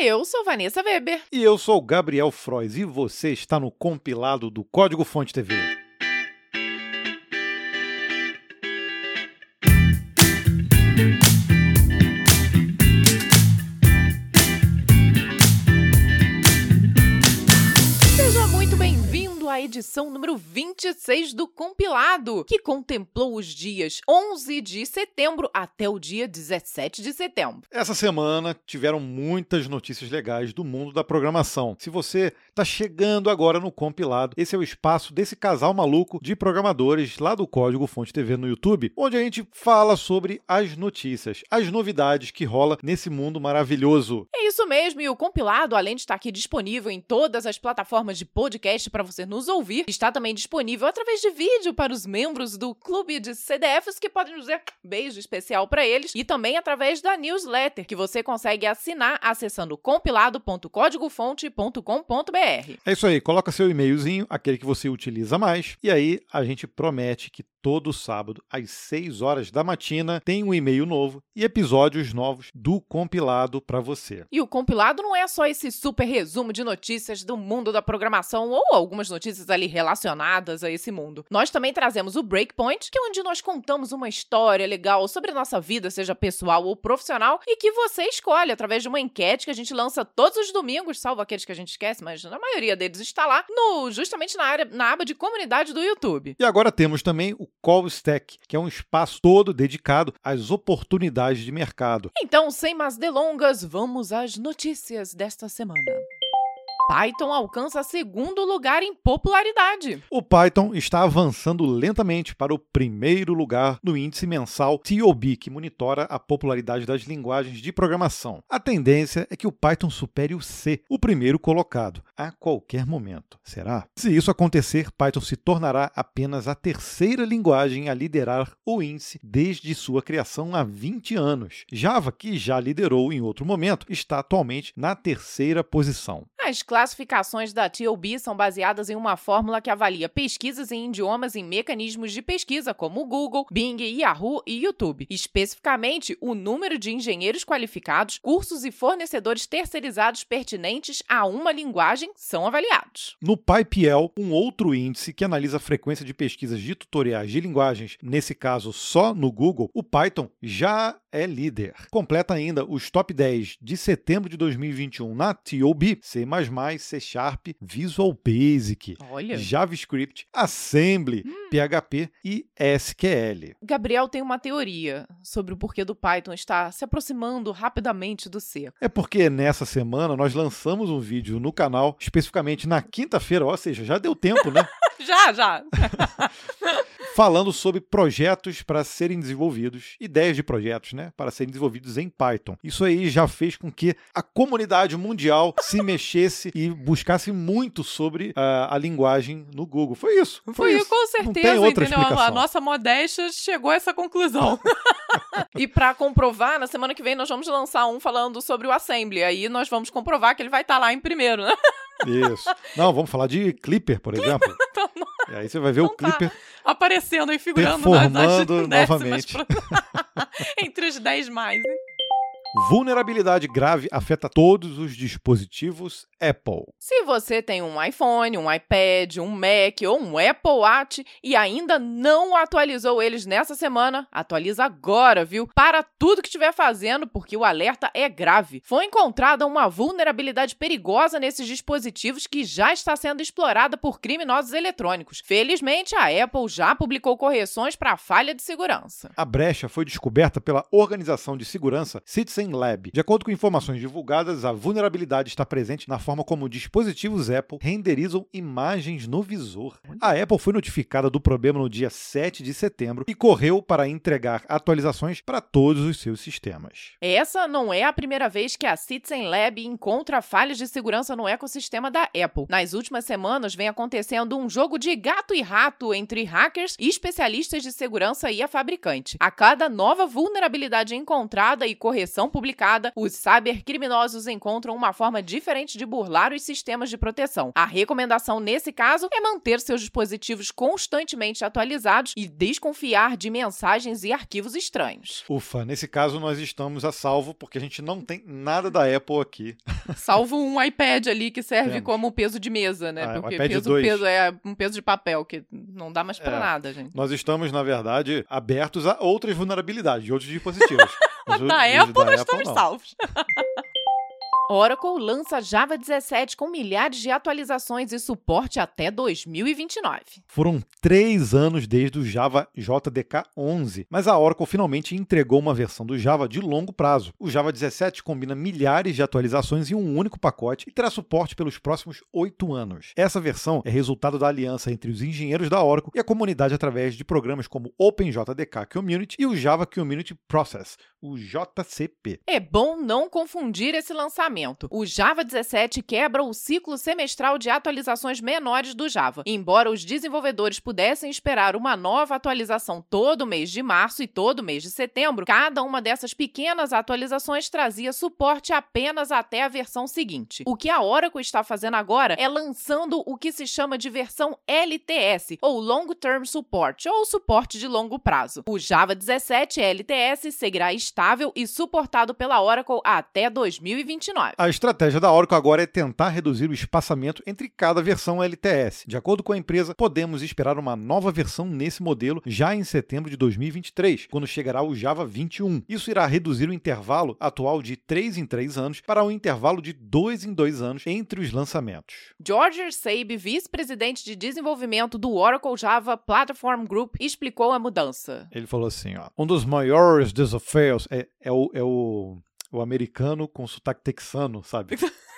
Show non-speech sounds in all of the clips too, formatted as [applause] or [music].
Eu sou Vanessa Weber. E eu sou Gabriel Frois e você está no compilado do Código Fonte TV. Edição número 26 do compilado, que contemplou os dias 11 de setembro até o dia 17 de setembro. Essa semana tiveram muitas notícias legais do mundo da programação. Se você está chegando agora no compilado, esse é o espaço desse casal maluco de programadores lá do Código Fonte TV no YouTube, onde a gente fala sobre as notícias, as novidades que rola nesse mundo maravilhoso. É isso mesmo, e o compilado, além de estar aqui disponível em todas as plataformas de podcast para você nos ouvir, está também disponível através de vídeo para os membros do clube de CDFs que podem dizer beijo especial para eles e também através da newsletter que você consegue assinar acessando compilado.códigofonte.com.br. É isso aí, coloca seu e-mailzinho, aquele que você utiliza mais, e aí a gente promete que todo sábado, às 6 horas da matina, tem um e-mail novo e episódios novos do compilado para você. E o compilado não é só esse super resumo de notícias do mundo da programação ou algumas notícias ali relacionadas a esse mundo. Nós também trazemos o Breakpoint, que é onde nós contamos uma história legal sobre a nossa vida, seja pessoal ou profissional, e que você escolhe através de uma enquete que a gente lança todos os domingos, salvo aqueles que a gente esquece, mas a maioria deles está lá, no, justamente na, área, na aba de comunidade do YouTube. E agora temos também o Call Stack, que é um espaço todo dedicado às oportunidades de mercado. Então, sem mais delongas, vamos às notícias desta semana. Python alcança segundo lugar em popularidade. O Python está avançando lentamente para o primeiro lugar no índice mensal TOB, que monitora a popularidade das linguagens de programação. A tendência é que o Python supere o C, o primeiro colocado, a qualquer momento. Será? Se isso acontecer, Python se tornará apenas a terceira linguagem a liderar o índice desde sua criação há 20 anos. Java, que já liderou em outro momento, está atualmente na terceira posição. As classificações da TOB são baseadas em uma fórmula que avalia pesquisas em idiomas em mecanismos de pesquisa como Google, Bing, Yahoo e YouTube. Especificamente, o número de engenheiros qualificados, cursos e fornecedores terceirizados pertinentes a uma linguagem são avaliados. No PyPL, um outro índice que analisa a frequência de pesquisas de tutoriais de linguagens, nesse caso só no Google, o Python já é líder. Completa ainda os top 10 de setembro de 2021 na TOB, C++, C Sharp, Visual Basic, Olha. JavaScript, Assembly, hum. PHP e SQL. Gabriel tem uma teoria sobre o porquê do Python estar se aproximando rapidamente do C. É porque nessa semana nós lançamos um vídeo no canal, especificamente na quinta-feira, ou seja, já deu tempo, né? [laughs] já, já. [laughs] falando sobre projetos para serem desenvolvidos, ideias de projetos, né, para serem desenvolvidos em Python. Isso aí já fez com que a comunidade mundial se [laughs] mexesse e buscasse muito sobre uh, a linguagem no Google. Foi isso. Foi, foi isso. com certeza, entendeu? A nossa modéstia chegou a essa conclusão. [laughs] e para comprovar, na semana que vem nós vamos lançar um falando sobre o Assembly. Aí nós vamos comprovar que ele vai estar tá lá em primeiro, né? Isso. Não, vamos falar de Clipper, por exemplo. [laughs] então, e aí você vai ver então o Clipper. Tá aparecendo e figurando nas, nas novamente. [laughs] entre os 10 mais. Vulnerabilidade grave afeta todos os dispositivos Apple. Se você tem um iPhone, um iPad, um Mac ou um Apple Watch e ainda não atualizou eles nessa semana, atualiza agora, viu? Para tudo que estiver fazendo, porque o alerta é grave. Foi encontrada uma vulnerabilidade perigosa nesses dispositivos que já está sendo explorada por criminosos eletrônicos. Felizmente, a Apple já publicou correções para a falha de segurança. A brecha foi descoberta pela organização de segurança Citizen Lab. De acordo com informações divulgadas, a vulnerabilidade está presente na forma como dispositivos Apple renderizam imagens no visor. A Apple foi notificada do problema no dia 7 de setembro e correu para entregar atualizações para todos os seus sistemas. Essa não é a primeira vez que a Citizen Lab encontra falhas de segurança no ecossistema da Apple. Nas últimas semanas vem acontecendo um jogo de gato e rato entre hackers e especialistas de segurança e a fabricante. A cada nova vulnerabilidade encontrada e correção publicada, os cybercriminosos encontram uma forma diferente de burlar os sistemas de proteção. A recomendação nesse caso é manter seus dispositivos constantemente atualizados e desconfiar de mensagens e arquivos estranhos. Ufa, nesse caso nós estamos a salvo porque a gente não tem nada da Apple aqui. [laughs] Salvo um iPad ali que serve Temos. como peso de mesa, né? Ah, porque um peso, peso é um peso de papel que não dá mais para é. nada, gente. Nós estamos, na verdade, abertos a outras vulnerabilidades de outros dispositivos. [laughs] Da Apple, da nós Apple, estamos não. salvos. [laughs] Oracle lança Java 17 com milhares de atualizações e suporte até 2029. Foram três anos desde o Java JDK 11, mas a Oracle finalmente entregou uma versão do Java de longo prazo. O Java 17 combina milhares de atualizações em um único pacote e terá suporte pelos próximos oito anos. Essa versão é resultado da aliança entre os engenheiros da Oracle e a comunidade através de programas como OpenJDK Community e o Java Community Process, o JCP. É bom não confundir esse lançamento lançamento. O Java 17 quebra o ciclo semestral de atualizações menores do Java. Embora os desenvolvedores pudessem esperar uma nova atualização todo mês de março e todo mês de setembro, cada uma dessas pequenas atualizações trazia suporte apenas até a versão seguinte. O que a Oracle está fazendo agora é lançando o que se chama de versão LTS, ou Long Term Support, ou suporte de longo prazo. O Java 17 LTS seguirá estável e suportado pela Oracle até 2029. A estratégia da Oracle agora é tentar reduzir o espaçamento entre cada versão LTS. De acordo com a empresa, podemos esperar uma nova versão nesse modelo já em setembro de 2023, quando chegará o Java 21. Isso irá reduzir o intervalo atual de 3 em 3 anos para um intervalo de 2 em 2 anos entre os lançamentos. George Sabe, vice-presidente de desenvolvimento do Oracle Java Platform Group, explicou a mudança. Ele falou assim: ó, um dos maiores desafios é, é o, é o o americano com sotaque texano, sabe? [laughs]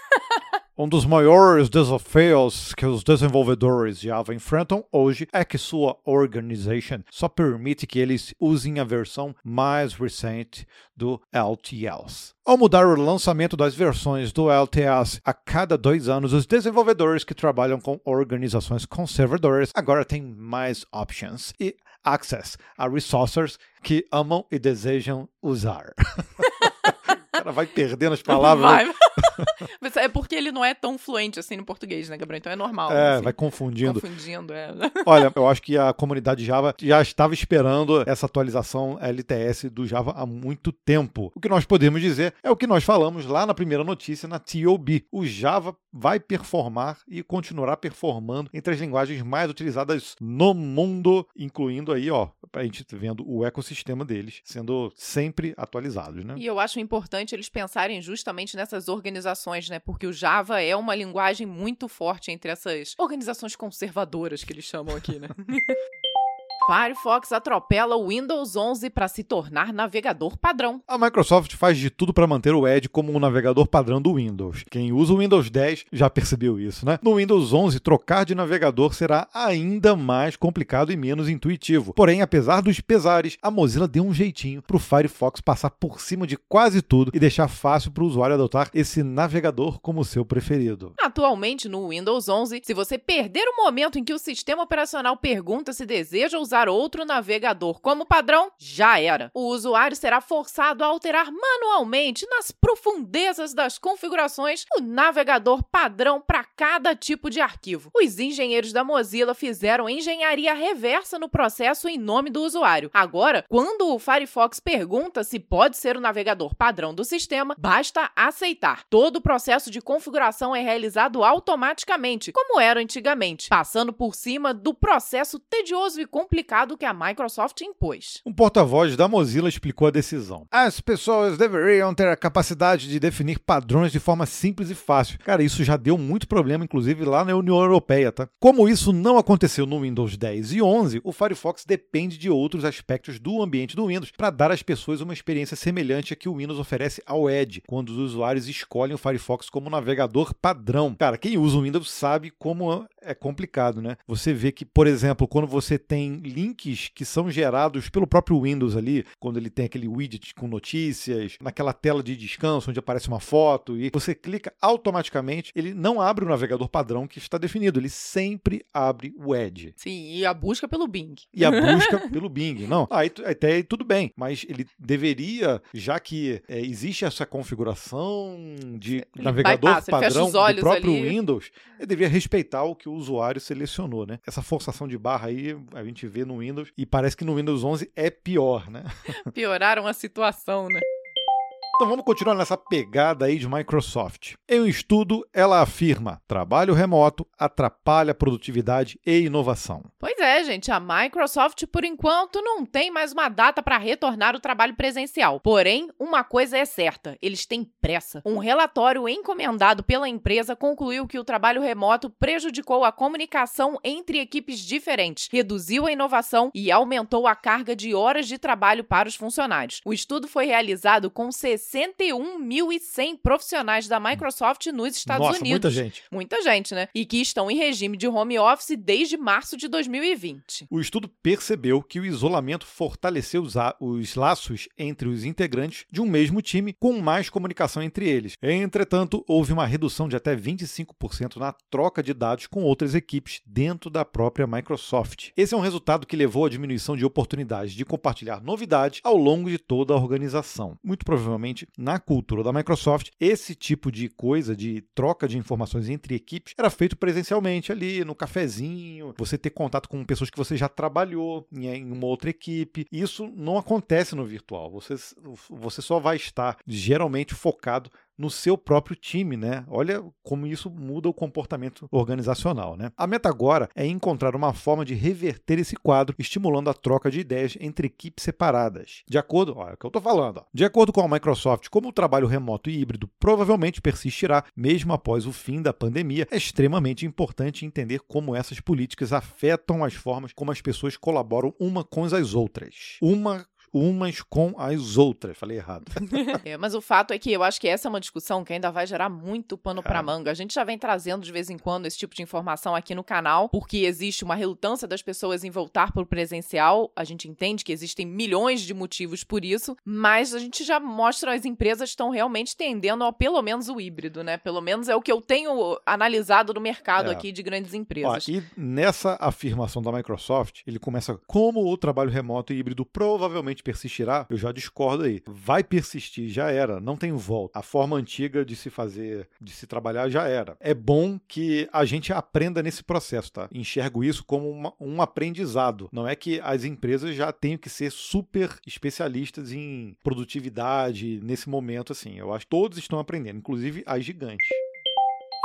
Um dos maiores desafios que os desenvolvedores Java enfrentam hoje é que sua organization só permite que eles usem a versão mais recente do LTS. Ao mudar o lançamento das versões do LTS a cada dois anos, os desenvolvedores que trabalham com organizações conservadoras agora têm mais options e access a resources que amam e desejam usar. [laughs] cara vai perdendo as [laughs] palavras. Vai. [laughs] é porque ele não é tão fluente assim no português, né, Gabriel? Então é normal. É, assim. vai confundindo. Confundindo, é. [laughs] Olha, eu acho que a comunidade Java já estava esperando essa atualização LTS do Java há muito tempo. O que nós podemos dizer é o que nós falamos lá na primeira notícia na TOB. O Java vai performar e continuará performando entre as linguagens mais utilizadas no mundo, incluindo aí, ó, a gente vendo o ecossistema deles sendo sempre atualizados, né? E eu acho importante eles pensarem justamente nessas organizações, né? Porque o Java é uma linguagem muito forte entre essas organizações conservadoras que eles chamam aqui, né? [laughs] Firefox atropela o Windows 11 para se tornar navegador padrão. A Microsoft faz de tudo para manter o Edge como um navegador padrão do Windows. Quem usa o Windows 10 já percebeu isso, né? No Windows 11, trocar de navegador será ainda mais complicado e menos intuitivo. Porém, apesar dos pesares, a Mozilla deu um jeitinho para o Firefox passar por cima de quase tudo e deixar fácil para o usuário adotar esse navegador como seu preferido. Atualmente, no Windows 11, se você perder o momento em que o sistema operacional pergunta se deseja usar usar outro navegador como padrão, já era. O usuário será forçado a alterar manualmente nas profundezas das configurações o navegador padrão para cada tipo de arquivo. Os engenheiros da Mozilla fizeram engenharia reversa no processo em nome do usuário. Agora, quando o Firefox pergunta se pode ser o navegador padrão do sistema, basta aceitar. Todo o processo de configuração é realizado automaticamente, como era antigamente, passando por cima do processo tedioso e complicado mercado que a Microsoft impôs. Um porta-voz da Mozilla explicou a decisão. As pessoas deveriam ter a capacidade de definir padrões de forma simples e fácil. Cara, isso já deu muito problema, inclusive lá na União Europeia, tá? Como isso não aconteceu no Windows 10 e 11, o Firefox depende de outros aspectos do ambiente do Windows para dar às pessoas uma experiência semelhante a que o Windows oferece ao Edge, quando os usuários escolhem o Firefox como navegador padrão. Cara, quem usa o Windows sabe como é complicado, né? Você vê que, por exemplo, quando você tem links que são gerados pelo próprio Windows ali, quando ele tem aquele widget com notícias, naquela tela de descanso onde aparece uma foto e você clica automaticamente, ele não abre o navegador padrão que está definido, ele sempre abre o Edge. Sim, e a busca pelo Bing. E a busca [laughs] pelo Bing. Não, aí até aí tudo bem, mas ele deveria, já que é, existe essa configuração de ele navegador bypass, padrão do próprio ali. Windows, ele deveria respeitar o que o usuário selecionou, né? Essa forçação de barra aí a gente vê no Windows e parece que no Windows 11 é pior, né? Pioraram a situação, né? Então vamos continuar nessa pegada aí de Microsoft. Em um estudo, ela afirma: trabalho remoto atrapalha produtividade e inovação. Pois é, gente, a Microsoft por enquanto não tem mais uma data para retornar o trabalho presencial. Porém, uma coisa é certa: eles têm pressa. Um relatório encomendado pela empresa concluiu que o trabalho remoto prejudicou a comunicação entre equipes diferentes, reduziu a inovação e aumentou a carga de horas de trabalho para os funcionários. O estudo foi realizado com 60 61.100 profissionais da Microsoft nos Estados Nossa, Unidos. Muita gente. Muita gente, né? E que estão em regime de home office desde março de 2020. O estudo percebeu que o isolamento fortaleceu os, os laços entre os integrantes de um mesmo time com mais comunicação entre eles. Entretanto, houve uma redução de até 25% na troca de dados com outras equipes dentro da própria Microsoft. Esse é um resultado que levou à diminuição de oportunidades de compartilhar novidades ao longo de toda a organização. Muito provavelmente na cultura da Microsoft, esse tipo de coisa, de troca de informações entre equipes, era feito presencialmente ali, no cafezinho, você ter contato com pessoas que você já trabalhou em uma outra equipe. Isso não acontece no virtual. Você, você só vai estar geralmente focado no seu próprio time, né? Olha como isso muda o comportamento organizacional, né? A meta agora é encontrar uma forma de reverter esse quadro, estimulando a troca de ideias entre equipes separadas. De acordo, olha é o que eu estou falando, ó. de acordo com a Microsoft, como o trabalho remoto e híbrido provavelmente persistirá mesmo após o fim da pandemia, é extremamente importante entender como essas políticas afetam as formas como as pessoas colaboram uma com as outras. Uma umas com as outras. Falei errado. [laughs] é, mas o fato é que eu acho que essa é uma discussão que ainda vai gerar muito pano para manga. A gente já vem trazendo de vez em quando esse tipo de informação aqui no canal, porque existe uma relutância das pessoas em voltar para o presencial. A gente entende que existem milhões de motivos por isso, mas a gente já mostra as empresas estão realmente tendendo a pelo menos o híbrido, né? Pelo menos é o que eu tenho analisado no mercado é. aqui de grandes empresas. Ó, e nessa afirmação da Microsoft, ele começa como o trabalho remoto e híbrido provavelmente persistirá, eu já discordo aí. Vai persistir, já era, não tem volta. A forma antiga de se fazer, de se trabalhar já era. É bom que a gente aprenda nesse processo, tá? Enxergo isso como uma, um aprendizado. Não é que as empresas já tenham que ser super especialistas em produtividade nesse momento, assim. Eu acho que todos estão aprendendo, inclusive as gigantes.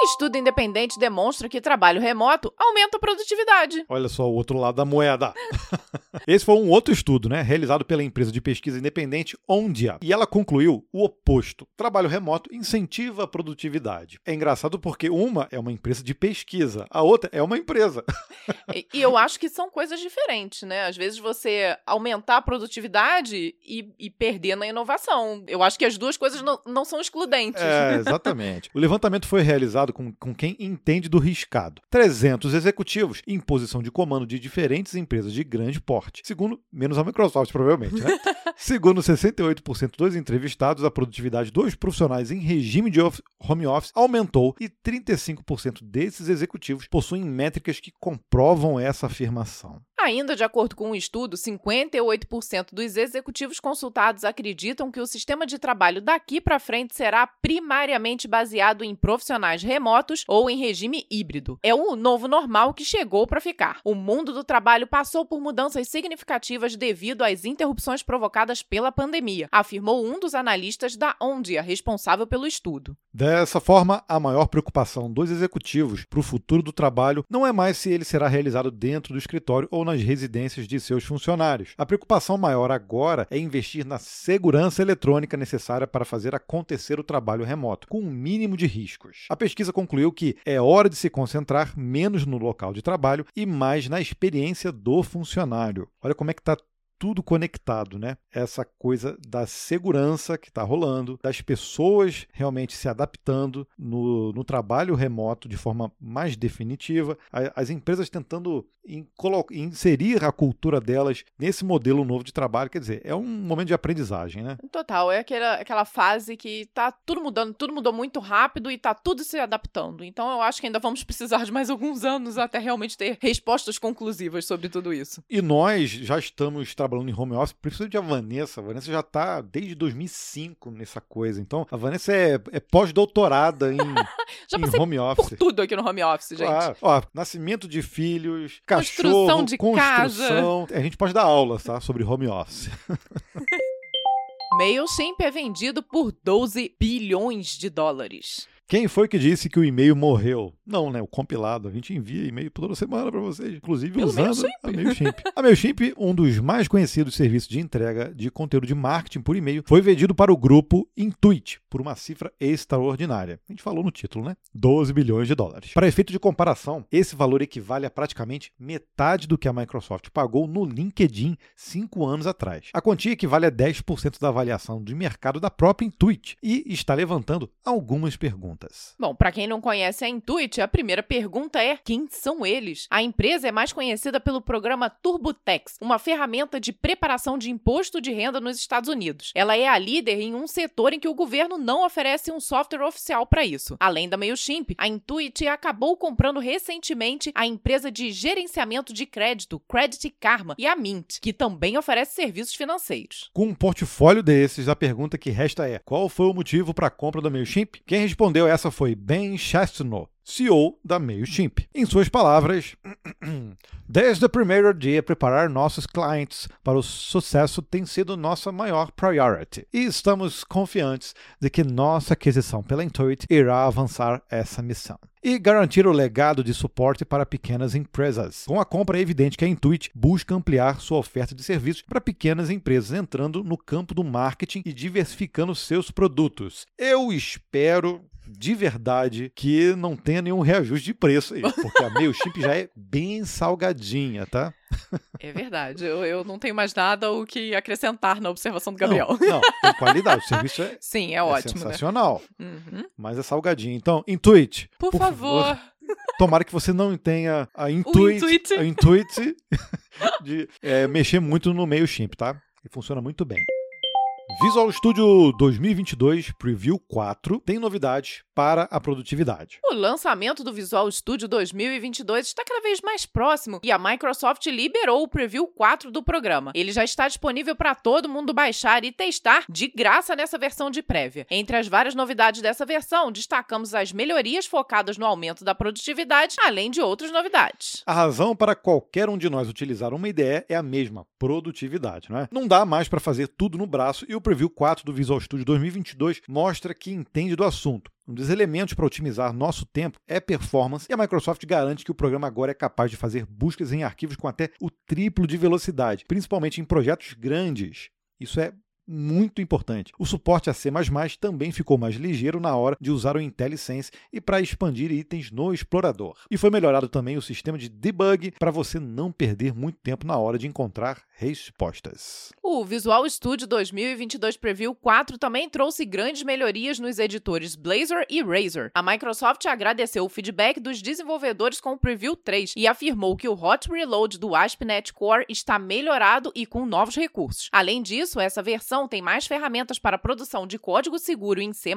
Estudo independente demonstra que trabalho remoto aumenta a produtividade. Olha só o outro lado da moeda. [laughs] Esse foi um outro estudo, né, realizado pela empresa de pesquisa independente Ondia, e ela concluiu o oposto. Trabalho remoto incentiva a produtividade. É engraçado porque uma é uma empresa de pesquisa, a outra é uma empresa. [laughs] e, e eu acho que são coisas diferentes, né? Às vezes você aumentar a produtividade e, e perder na inovação. Eu acho que as duas coisas não, não são excludentes. É, exatamente. [laughs] o levantamento foi realizado com, com quem entende do riscado. 300 executivos em posição de comando de diferentes empresas de grande porte. Segundo, menos a Microsoft, provavelmente, né? [laughs] Segundo 68% dos entrevistados, a produtividade dos profissionais em regime de home office aumentou e 35% desses executivos possuem métricas que comprovam essa afirmação. Ainda de acordo com um estudo, 58% dos executivos consultados acreditam que o sistema de trabalho daqui para frente será primariamente baseado em profissionais remotos ou em regime híbrido. É o novo normal que chegou para ficar. O mundo do trabalho passou por mudanças significativas devido às interrupções provocadas pela pandemia, afirmou um dos analistas da Ondia, responsável pelo estudo. Dessa forma, a maior preocupação dos executivos para o futuro do trabalho não é mais se ele será realizado dentro do escritório ou nas residências de seus funcionários. A preocupação maior agora é investir na segurança eletrônica necessária para fazer acontecer o trabalho remoto, com o um mínimo de riscos. A pesquisa concluiu que é hora de se concentrar menos no local de trabalho e mais na experiência do funcionário. Olha como é que está tudo conectado, né? Essa coisa da segurança que está rolando, das pessoas realmente se adaptando no, no trabalho remoto de forma mais definitiva, as empresas tentando inserir a cultura delas nesse modelo novo de trabalho. Quer dizer, é um momento de aprendizagem, né? Total, é aquela, aquela fase que tá tudo mudando, tudo mudou muito rápido e tá tudo se adaptando. Então eu acho que ainda vamos precisar de mais alguns anos até realmente ter respostas conclusivas sobre tudo isso. E nós já estamos trabalhando em home office, principalmente a Vanessa. A Vanessa já está desde 2005 nessa coisa. Então, a Vanessa é, é pós-doutorada em, [laughs] em home office. Por tudo aqui no home office, gente. Claro. Ó, nascimento de filhos, construção cachorro, de construção. casa. A gente pode dar aula, tá? Sobre home office. [laughs] MailChimp é vendido por 12 bilhões de dólares. Quem foi que disse que o e-mail morreu? Não, né? O compilado. A gente envia e-mail toda semana para vocês, inclusive Pelo usando MailChimp. a MailChimp. a MailChimp, um dos mais conhecidos serviços de entrega de conteúdo de marketing por e-mail, foi vendido para o grupo Intuit por uma cifra extraordinária. A gente falou no título, né? 12 bilhões de dólares. Para efeito de comparação, esse valor equivale a praticamente metade do que a Microsoft pagou no LinkedIn cinco anos atrás. A quantia equivale a 10% da avaliação de mercado da própria Intuit e está levantando algumas perguntas perguntas. Bom, para quem não conhece a Intuit, a primeira pergunta é: quem são eles? A empresa é mais conhecida pelo programa TurboTax, uma ferramenta de preparação de imposto de renda nos Estados Unidos. Ela é a líder em um setor em que o governo não oferece um software oficial para isso. Além da MailChimp, a Intuit acabou comprando recentemente a empresa de gerenciamento de crédito Credit Karma e a Mint, que também oferece serviços financeiros. Com um portfólio desses, a pergunta que resta é: qual foi o motivo para a compra da MailChimp? Quem respondeu essa foi Ben Chestnut, CEO da MailChimp. Em suas palavras, [clears throat] desde o primeiro dia, preparar nossos clientes para o sucesso tem sido nossa maior priority. E estamos confiantes de que nossa aquisição pela Intuit irá avançar essa missão e garantir o legado de suporte para pequenas empresas. Com a compra, é evidente que a Intuit busca ampliar sua oferta de serviços para pequenas empresas, entrando no campo do marketing e diversificando seus produtos. Eu espero de verdade que não tenha nenhum reajuste de preço aí, porque a MailChimp já é bem salgadinha, tá? É verdade, eu, eu não tenho mais nada o que acrescentar na observação do Gabriel. Não, não tem qualidade, o serviço é, [laughs] Sim, é, é ótimo. sensacional, Né? Uhum. mas é salgadinho. Então, Intuit, Por, por favor. tomara que você não tenha a Intuit, Intuit. a Intuit [laughs] de é, mexer muito no MailChimp, tá? E funciona muito bem. Visual Studio 2022 Preview 4 tem novidades para a produtividade. O lançamento do Visual Studio 2022 está cada vez mais próximo e a Microsoft liberou o Preview 4 do programa. Ele já está disponível para todo mundo baixar e testar de graça nessa versão de prévia. Entre as várias novidades dessa versão, destacamos as melhorias focadas no aumento da produtividade, além de outras novidades. A razão para qualquer um de nós utilizar uma IDE é a mesma, produtividade, não é? Não dá mais para fazer tudo no braço e o Preview 4 do Visual Studio 2022 mostra que entende do assunto. Um dos elementos para otimizar nosso tempo é performance, e a Microsoft garante que o programa agora é capaz de fazer buscas em arquivos com até o triplo de velocidade, principalmente em projetos grandes. Isso é muito importante. O suporte a C++ também ficou mais ligeiro na hora de usar o IntelliSense e para expandir itens no explorador. E foi melhorado também o sistema de debug para você não perder muito tempo na hora de encontrar respostas. O Visual Studio 2022 Preview 4 também trouxe grandes melhorias nos editores Blazor e Razor. A Microsoft agradeceu o feedback dos desenvolvedores com o Preview 3 e afirmou que o Hot Reload do ASP.NET Core está melhorado e com novos recursos. Além disso, essa versão tem mais ferramentas para produção de código seguro em C++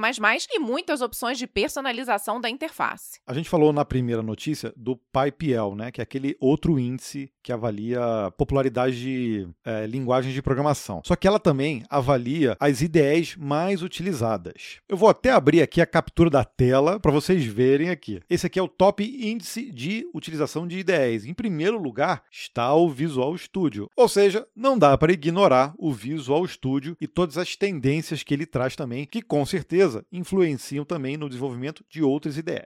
e muitas opções de personalização da interface. A gente falou na primeira notícia do PyPL, né, que é aquele outro índice que avalia popularidade de é, linguagens de programação. Só que ela também avalia as IDEs mais utilizadas. Eu vou até abrir aqui a captura da tela para vocês verem aqui. Esse aqui é o top índice de utilização de IDEs. Em primeiro lugar está o Visual Studio. Ou seja, não dá para ignorar o Visual Studio e todas as tendências que ele traz também, que com certeza influenciam também no desenvolvimento de outras IDEs.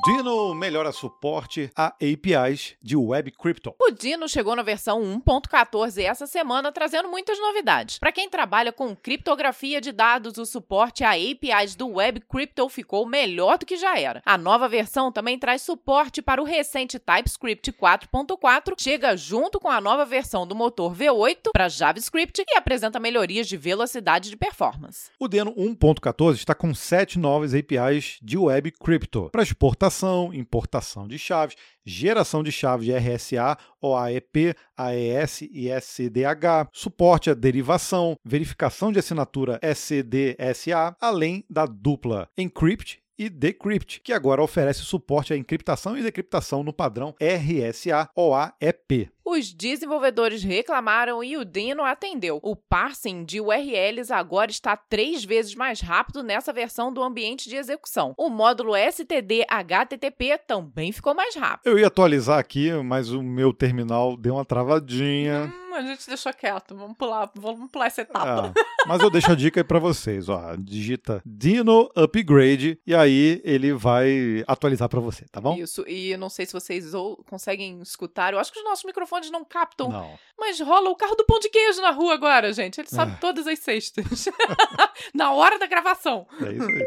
Dino melhora suporte a APIs de Web Crypto. O Dino chegou na versão 1.14 essa semana, trazendo muitas novidades. Para quem trabalha com criptografia de dados, o suporte a APIs do Web Crypto ficou melhor do que já era. A nova versão também traz suporte para o recente TypeScript 4.4, chega junto com a nova versão do motor V8 para JavaScript e apresenta melhorias de velocidade de performance. O Deno 1.14 está com sete novas APIs de Web Crypto para exportação exportação, importação de chaves, geração de chaves de RSA, OAEP, AES e SCDH, suporte à derivação, verificação de assinatura SDSA, além da dupla Encrypt e Decrypt, que agora oferece suporte à encriptação e decriptação no padrão RSA OAEP. Os desenvolvedores reclamaram e o Dino atendeu. O parsing de URLs agora está três vezes mais rápido nessa versão do ambiente de execução. O módulo STD HTTP também ficou mais rápido. Eu ia atualizar aqui, mas o meu terminal deu uma travadinha. Hum, a gente deixou quieto. Vamos pular, vamos pular essa etapa. É, mas eu deixo a dica aí para vocês, ó. Digita Dino Upgrade e aí ele vai atualizar para você, tá bom? Isso. E não sei se vocês ou conseguem escutar. Eu acho que os nossos microfones não captam. Não. Mas rola o carro do pão de queijo na rua agora, gente. Ele sabe É. todas as sextas. [laughs] na hora da gravação. É isso aí.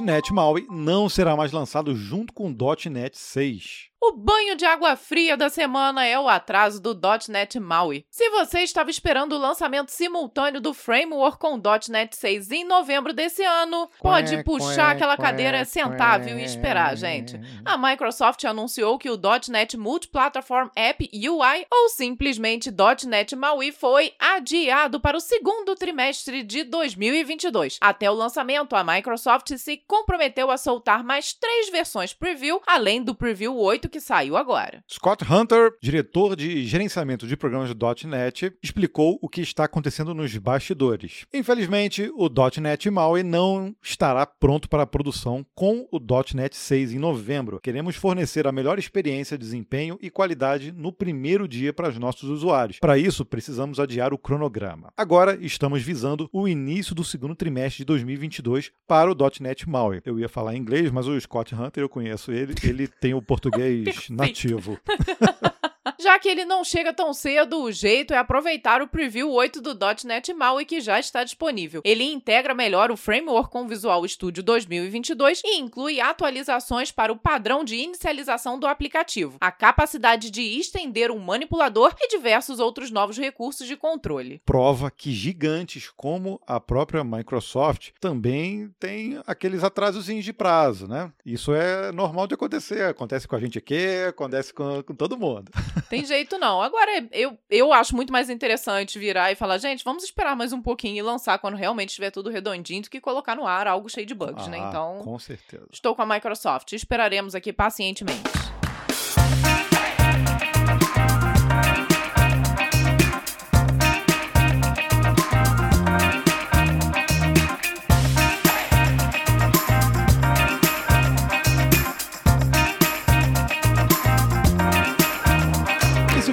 .NET MAUI não será mais lançado junto com .NET 6. O banho de água fria da semana é o atraso do .NET MAUI. Se você estava esperando o lançamento simultâneo do framework com .NET 6 em novembro desse ano, pode puxar aquela cadeira, sentar, viu, e esperar, gente. A Microsoft anunciou que o .NET Multiplatform App UI, ou simplesmente .NET MAUI, foi adiado para o segundo trimestre de 2022. Até o lançamento, a Microsoft se comprometeu a soltar mais três versões preview, além do preview 8 que saiu agora. Scott Hunter, diretor de gerenciamento de programas do .NET, explicou o que está acontecendo nos bastidores. Infelizmente, o .NET MAUI não estará pronto para a produção com o .NET 6 em novembro. Queremos fornecer a melhor experiência, desempenho e qualidade no primeiro dia para os nossos usuários. Para isso, precisamos adiar o cronograma. Agora, estamos visando o início do segundo trimestre de 2022 para o .NET MAUI. Eu ia falar em inglês, mas o Scott Hunter, eu conheço ele, ele tem o português nativo. [laughs] Já que ele não chega tão cedo, o jeito é aproveitar o preview 8 do .NET MAUI que já está disponível. Ele integra melhor o framework com Visual Studio 2022 e inclui atualizações para o padrão de inicialização do aplicativo, a capacidade de estender um manipulador e diversos outros novos recursos de controle. prova que gigantes como a própria Microsoft também tem aqueles atrasozinhos de prazo, né? Isso é normal de acontecer, acontece com a gente aqui, acontece com, com todo mundo. [laughs] Tem jeito não. Agora, eu, eu acho muito mais interessante virar e falar, gente, vamos esperar mais um pouquinho e lançar quando realmente estiver tudo redondinho do que colocar no ar algo cheio de bugs, né? Ah, Então, com certeza. estou com a Microsoft. Esperaremos aqui pacientemente.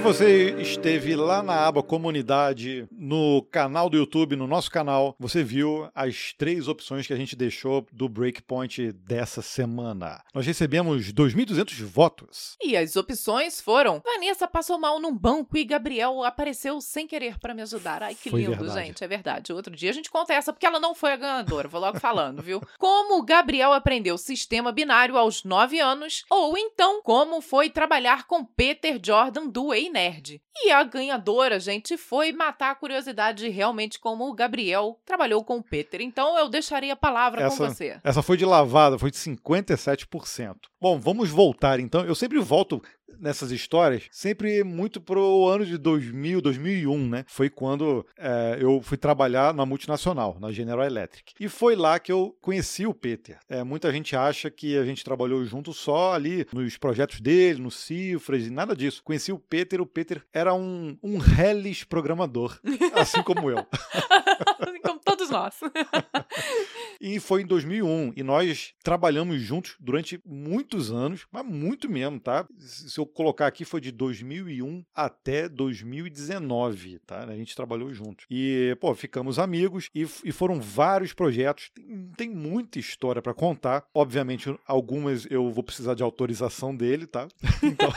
Você esteve lá na aba comunidade, no canal do YouTube, no nosso canal, você viu as três opções que a gente deixou do Breakpoint dessa semana. Nós recebemos 2.200 votos. E as opções foram: Vanessa passou mal num banco e Gabriel apareceu sem querer pra me ajudar. Ai, que Foi lindo, verdade. gente. É verdade. Outro dia a gente conta essa porque ela não foi a ganhadora. Vou logo falando, viu? [laughs] Como o Gabriel aprendeu sistema binário aos 9 anos, ou então como foi trabalhar com Peter Jordan do Ei Nerd. E a ganhadora, gente, foi matar a curiosidade de realmente como o Gabriel trabalhou com o Peter. Então eu deixaria a palavra com Essa- você. Essa foi de lavada, foi de 57%. Bom, vamos voltar então. Eu sempre volto nessas histórias, sempre muito pro ano de 2000, 2001, né? Foi quando é, eu fui trabalhar na multinacional, na General Electric. E foi lá que eu conheci o Peter. É, muita gente acha que a gente trabalhou junto só ali nos projetos dele, nos cifras e nada disso. Conheci o Peter, o Peter era um, um hellish programador, assim como eu. [laughs] [laughs] Como todos nós. E foi em 2001. E nós trabalhamos juntos durante muitos anos, mas muito mesmo, tá? Se eu colocar aqui, foi de 2001 até 2019, tá? A gente trabalhou juntos. E, pô, ficamos amigos e, e foram vários projetos. Tem, tem muita história para contar. Obviamente, algumas eu vou precisar de autorização dele, tá? Então,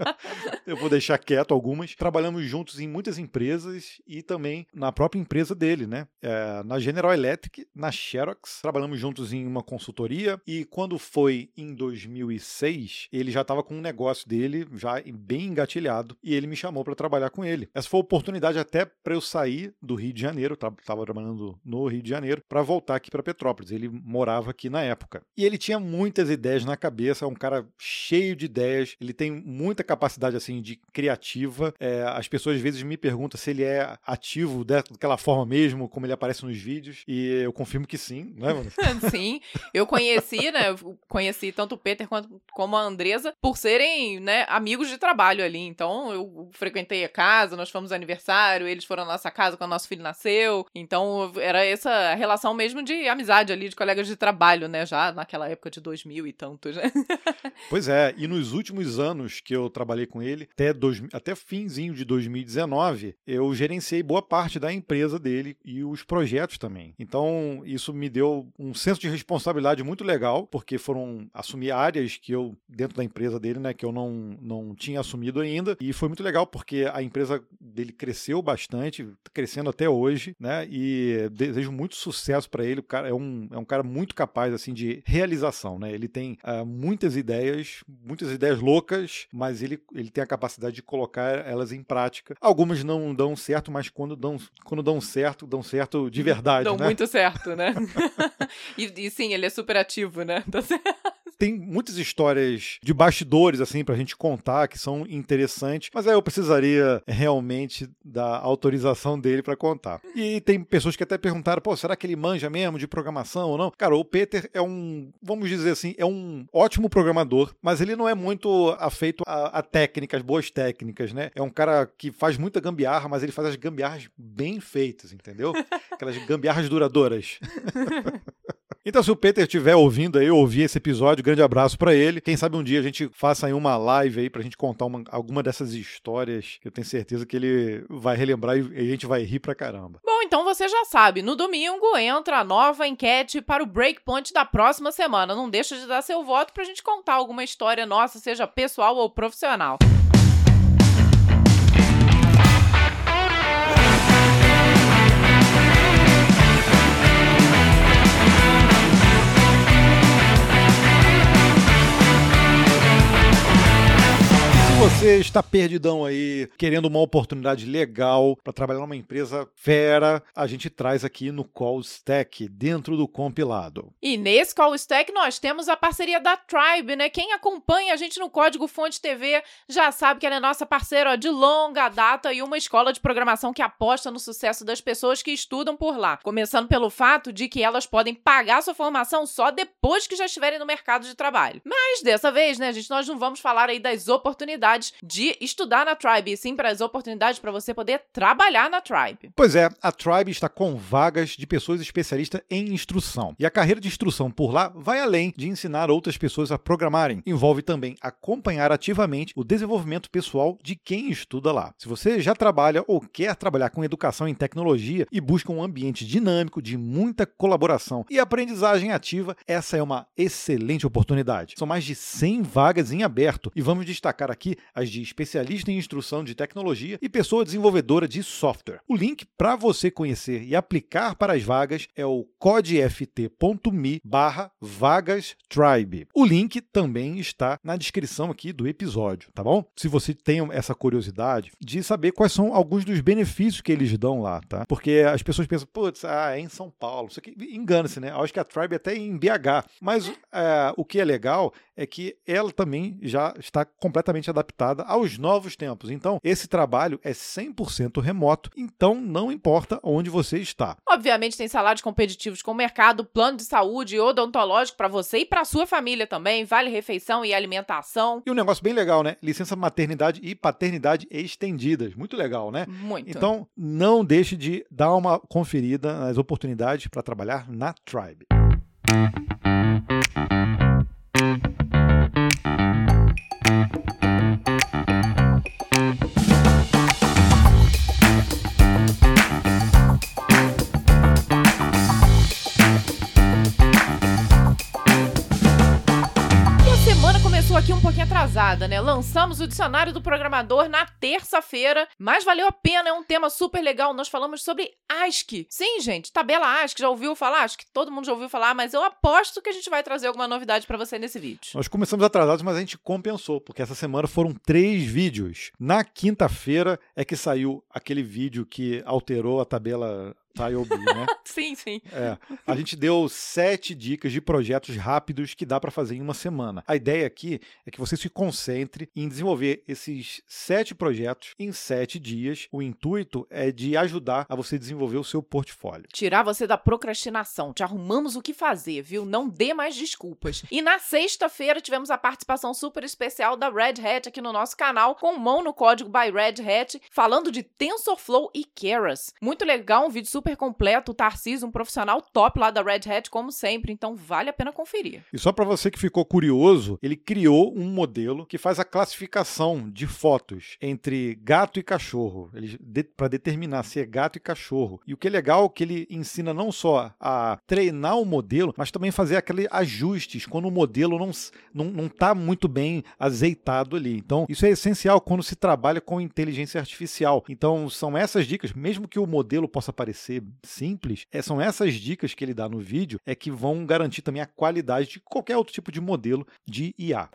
[laughs] eu vou deixar quieto algumas. Trabalhamos juntos em muitas empresas e também na própria empresa dele, né? É, na General Electric, na Xerox. Trabalhamos juntos em uma consultoria e quando foi em 2006, ele já estava com um negócio dele já bem engatilhado e ele me chamou para trabalhar com ele. Essa foi a oportunidade até para eu sair do Rio de Janeiro, estava trabalhando no Rio de Janeiro, para voltar aqui para Petrópolis. Ele morava aqui na época. E ele tinha muitas ideias na cabeça, é um cara cheio de ideias, ele tem muita capacidade assim de criativa. É, as pessoas às vezes me perguntam se ele é ativo daquela forma mesmo, como ele aparece nos vídeos, e eu confirmo que sim, né, mano? [laughs] sim. Eu conheci, né? Conheci tanto o Peter quanto como a Andresa por serem, né, amigos de trabalho ali. Então eu frequentei a casa, nós fomos aniversário, eles foram na nossa casa quando nosso filho nasceu. Então era essa relação mesmo de amizade ali, de colegas de trabalho, né? Já naquela época de 2000 e tantos, né? [laughs] pois é, e nos últimos anos que eu trabalhei com ele, até, dois, até finzinho de 2019, eu gerenciei boa parte da empresa dele e os projetos também. Então isso me deu um senso de responsabilidade muito legal, porque foram assumir áreas que eu, dentro da empresa dele, né, que eu não, não tinha assumido ainda. E foi muito legal, porque a empresa dele cresceu bastante, crescendo até hoje, né? E desejo muito sucesso para ele. O cara é um, é um cara muito capaz, assim, de realização, né? Ele tem uh, muitas ideias, muitas ideias loucas, mas ele, ele tem a capacidade de colocar elas em prática. Algumas não dão certo, mas quando dão, quando dão certo, dão certo de verdade, dão né? muito certo, né? [laughs] e, e sim, ele é super ativo, né? [laughs] Tá tem muitas histórias de bastidores, assim, pra gente contar, que são interessantes, mas aí eu precisaria realmente da autorização dele para contar. E tem pessoas que até perguntaram, pô, será que ele manja mesmo de programação ou não? Cara, o Peter é um, vamos dizer assim, é um ótimo programador, mas ele não é muito afeito a, a técnicas, boas técnicas, né? É um cara que faz muita gambiarra, mas ele faz as gambiarras bem feitas, entendeu? [laughs] Aquelas gambiarras duradouras. [laughs] Então, se o Peter estiver ouvindo aí, ouvir esse episódio, grande abraço para ele. Quem sabe um dia a gente faça aí uma live aí pra gente contar uma, alguma dessas histórias que eu tenho certeza que ele vai relembrar e a gente vai rir pra caramba. Bom, então você já sabe, no domingo entra a nova enquete para o Breakpoint da próxima semana. Não deixa de dar seu voto pra gente contar alguma história nossa, seja pessoal ou profissional. Você está perdidão aí, querendo uma oportunidade legal para trabalhar numa empresa fera, a gente traz aqui no Call Stack, dentro do compilado. E nesse Call Stack nós temos a parceria da Tribe, né? Quem acompanha a gente no Código Fonte TV já sabe que ela é nossa parceira ó, de longa data e uma escola de programação que aposta no sucesso das pessoas que estudam por lá. Começando pelo fato de que elas podem pagar sua formação só depois que já estiverem no mercado de trabalho. Mas dessa vez, né, gente, nós não vamos falar aí das oportunidades oportunidades de estudar na Tribe, e sim para as oportunidades para você poder trabalhar na Tribe. Pois é, a Tribe está com vagas de pessoas especialistas em instrução. E a carreira de instrução por lá vai além de ensinar outras pessoas a programarem. Envolve também acompanhar ativamente o desenvolvimento pessoal de quem estuda lá. Se você já trabalha ou quer trabalhar com educação em tecnologia e busca um ambiente dinâmico de muita colaboração e aprendizagem ativa, essa é uma excelente oportunidade. São mais de 100 vagas em aberto e vamos destacar aqui as de especialista em instrução de tecnologia e pessoa desenvolvedora de software. O link para você conhecer e aplicar para as vagas é o codeft.me barra vagastribe. O link também está na descrição aqui do episódio, tá bom? Se você tem essa curiosidade de saber quais são alguns dos benefícios que eles dão lá, tá? Porque as pessoas pensam, putz, ah, é em São Paulo. Isso aqui engana-se, né? Eu acho que a Tribe é até em BH. Mas é, o que é legal é que ela também já está completamente adaptada aos novos tempos. Então, esse trabalho é 100% remoto, então não importa onde você está. Obviamente tem salários competitivos com o mercado, plano de saúde odontológico para você e para sua família também, vale refeição e alimentação. E um negócio bem legal, né? Licença maternidade e paternidade estendidas. Muito legal, né? Muito. Então, não deixe de dar uma conferida nas oportunidades para trabalhar na Tribe. E atrasada, né? Lançamos o dicionário do programador na terça-feira, mas valeu a pena, é um tema super legal. Nós falamos sobre ASCII. Sim, gente, tabela ASCII, já ouviu falar? Acho que todo mundo já ouviu falar, mas eu aposto que a gente vai trazer alguma novidade pra você nesse vídeo. Nós começamos atrasados, mas a gente compensou, porque essa semana foram três vídeos. Na quinta-feira é que saiu aquele vídeo que alterou a tabela TileB, né? [laughs] Sim, sim. É, a gente deu sete dicas de projetos rápidos que dá para fazer em uma semana. A ideia aqui é que você se concentre em desenvolver esses sete projetos em sete dias. O intuito é de ajudar a você desenvolver o seu portfólio. Tirar você da procrastinação. Te arrumamos o que fazer, viu? Não dê mais desculpas. E na sexta-feira tivemos a participação super especial da Red Hat aqui no nosso canal, com mão no código by Red Hat, falando de TensorFlow e Keras. Muito legal, um vídeo super completo. O Tarcísio, um profissional top lá da Red Hat, como sempre. Então vale a pena conferir. E só para você que ficou curioso, ele criou um modelo que faz a classificação de fotos entre gato e cachorro, de, para determinar se é gato e cachorro. E o que é legal é que ele ensina não só a treinar o modelo, mas também fazer aqueles ajustes quando o modelo não não, não tá muito bem azeitado ali. Então, isso é essencial quando se trabalha com inteligência artificial. Então, são essas dicas, mesmo que o modelo possa parecer simples, é, são essas dicas que ele dá no vídeo é que vão garantir também a qualidade de qualquer outro tipo de modelo de IA.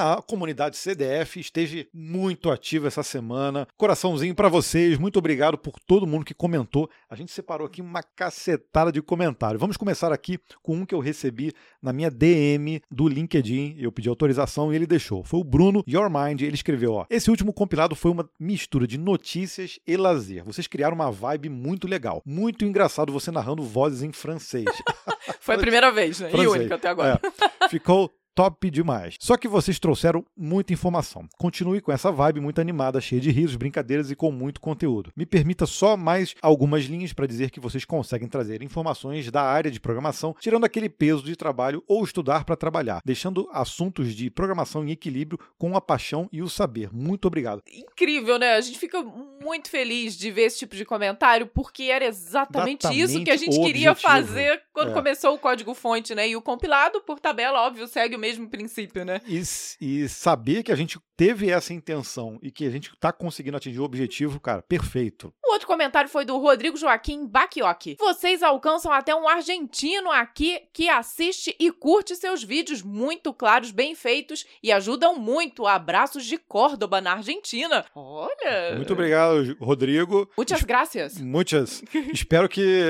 E a comunidade CDF esteja muito ativa essa semana. Coraçãozinho para vocês. Muito obrigado por todo mundo que comentou. A gente separou aqui uma cacetada de comentários. Vamos começar aqui com um que eu recebi na minha DM do LinkedIn. Eu pedi autorização e ele deixou. Foi o Bruno Your Mind. Ele escreveu: ó, Esse último compilado foi uma mistura de notícias e lazer. Vocês criaram uma vibe muito legal. Muito engraçado você narrando vozes em francês. [laughs] Foi a primeira vez, né? E Francês. única até agora. É. Ficou top demais. Só que vocês trouxeram muita informação. Continue com essa vibe muito animada, cheia de risos, brincadeiras e com muito conteúdo. Me permita só mais algumas linhas para dizer que vocês conseguem trazer informações da área de programação, tirando aquele peso de trabalho ou estudar para trabalhar, deixando assuntos de programação em equilíbrio com a paixão e o saber. Muito obrigado. Incrível, né? A gente fica muito feliz de ver esse tipo de comentário, porque era exatamente, isso que a gente Exatamente queria objetivo. fazer quando É. começou o código-fonte, né? E o compilado, por tabela, óbvio, segue o mesmo princípio, né? E, e saber que a gente teve essa intenção e que a gente está conseguindo atingir o objetivo, cara, perfeito. O outro comentário foi do Rodrigo Joaquim Bacchiocchi. Vocês alcançam até um argentino aqui que assiste e curte seus vídeos muito claros, bem feitos e ajudam muito. Abraços de Córdoba, na Argentina. Olha! Muito obrigado, Rodrigo. Muitas graças. Muitas. [laughs] Espero que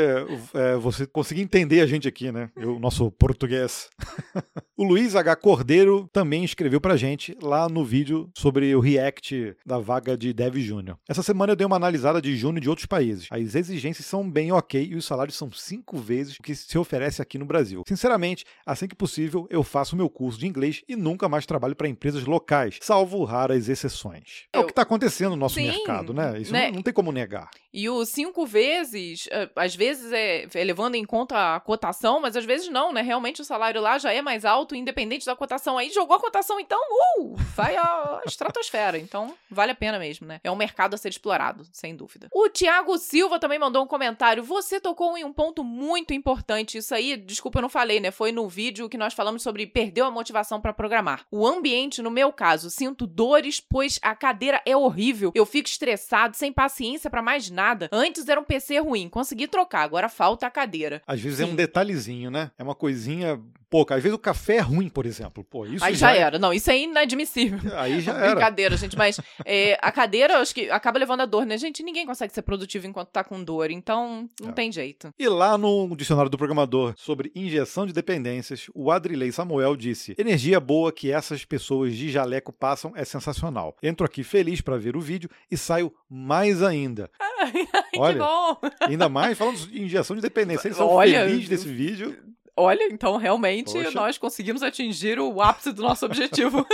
é, você consiga entender a gente aqui, né? O nosso português. [laughs] o Luiz H. Cordeiro também escreveu pra gente lá no vídeo sobre o React da vaga de Dev Júnior. Essa semana eu dei uma analisada de Júnior de outros países. As exigências são bem ok e os salários são cinco vezes o que se oferece aqui no Brasil. Sinceramente, assim que possível, eu faço meu curso de inglês e nunca mais trabalho para empresas locais, salvo raras exceções. É o Eu- que está acontecendo no nosso Sim, mercado, né? Isso né? Não, tem como negar. E o cinco vezes, eh, às vezes é, é levando em conta a cotação, mas às vezes não, né? Realmente o salário lá já é mais alto, independente da cotação. Aí jogou a cotação, então, uh, vai à [laughs] estratosfera. Então, vale a pena mesmo, né? É um mercado a ser explorado, sem dúvida. O Tiago Silva também mandou um comentário. Você tocou em um ponto muito importante. Isso aí, desculpa, eu não falei, né? Foi no vídeo que nós falamos sobre perdeu a motivação para programar. O ambiente, no meu caso, sinto dores, pois a cadeira é horrível. Eu fico estressado, sem paciência para mais nada. Antes era um PC ruim, consegui trocar, agora falta a cadeira. Às vezes é Sim. um detalhezinho, né? É uma coisinha pouca. Às vezes o café é ruim, por exemplo. Pô, isso Aí já era. Não, isso é inadmissível. Aí já [laughs] era. Brincadeira, gente, mas é, a cadeira, acho que acaba levando a dor, né? Gente, ninguém consegue ser produtivo enquanto tá com dor, então não É. tem jeito. E lá no dicionário do programador sobre injeção de dependências, o Adrilei Samuel disse: energia boa que essas pessoas de jaleco passam é sensacional. Entro aqui feliz para ver o vídeo e saio mais ainda. [laughs] Ai, que Olha, bom! ainda mais falando de injeção de dependência. Eles são Olha, felizes desse vídeo. Olha, então realmente Poxa. nós conseguimos atingir o ápice do nosso objetivo. [laughs]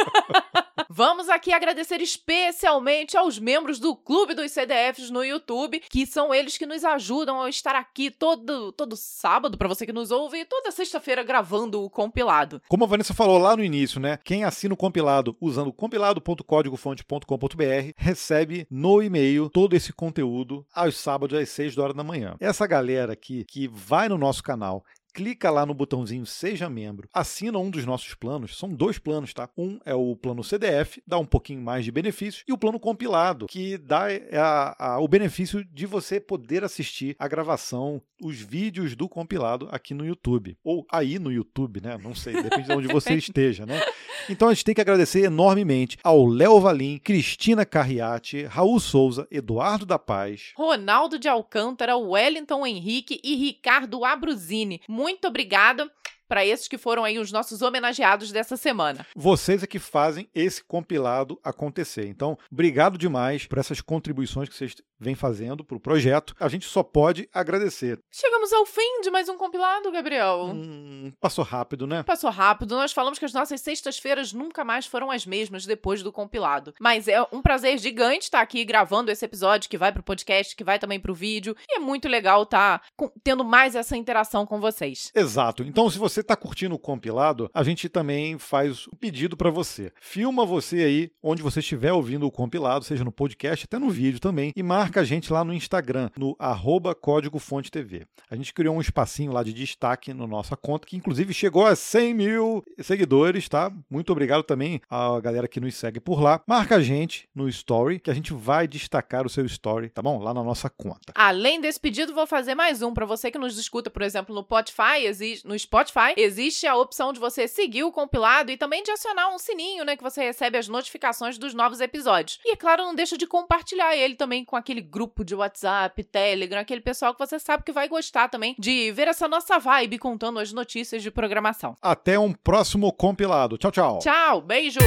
Vamos aqui agradecer especialmente aos membros do Clube dos CDFs no YouTube, que são eles que nos ajudam a estar aqui todo, todo sábado, para você que nos ouve, e toda sexta-feira gravando o compilado. Como a Vanessa falou lá no início, né? Quem assina o compilado usando compilado.códigofonte.com.br recebe no e-mail todo esse conteúdo aos sábados às 6 horas da manhã. Essa galera aqui que vai no nosso canal clica lá no botãozinho Seja Membro, assina um dos nossos planos. São dois planos, tá? Um é o plano CDF, dá um pouquinho mais de benefícios, e o plano compilado, que dá é, a, a, o benefício de você poder assistir a gravação, os vídeos do compilado aqui no YouTube. Ou aí no YouTube, né? Não sei, depende de onde você [laughs] esteja, né? Então a gente tem que agradecer enormemente ao Léo Valim, Cristina Carriati, Raul Souza, Eduardo da Paz, Ronaldo de Alcântara, Wellington Henrique e Ricardo Abruzini. Muito obrigada para esses que foram aí os nossos homenageados dessa semana. Vocês é que fazem esse compilado acontecer. Então, obrigado demais por essas contribuições que vocês vêm fazendo para o projeto. A gente só pode agradecer. Chegamos ao fim de mais um compilado, Gabriel. Hum, passou rápido, né? Passou rápido. Nós falamos que as nossas sextas-feiras nunca mais foram as mesmas depois do compilado. Mas é um prazer gigante estar aqui gravando esse episódio que vai para o podcast, que vai também para o vídeo. E é muito legal estar tendo mais essa interação com vocês. Exato. Então, se você está curtindo o compilado, a gente também faz um pedido para você. Filma você aí onde você estiver ouvindo o compilado, seja no podcast, até no vídeo também, e marca a gente lá no Instagram, no arroba Código Fonte TV. A gente criou um espacinho lá de destaque na nossa conta, que inclusive chegou a 100 mil seguidores, tá? Muito obrigado também à galera que nos segue por lá. Marca a gente no Story, que a gente vai destacar o seu Story, tá bom? Lá na nossa conta. Além desse pedido, vou fazer mais um para você que nos escuta, por exemplo, no Spotify, no Spotify, existe a opção de você seguir o compilado e também de acionar um sininho, né, que você recebe as notificações dos novos episódios. E é claro, não deixa de compartilhar ele também com aquele aquele grupo de WhatsApp, Telegram, aquele pessoal que você sabe que vai gostar também de ver essa nossa vibe contando as notícias de programação. Até um próximo compilado. Tchau, tchau. Tchau, beijo.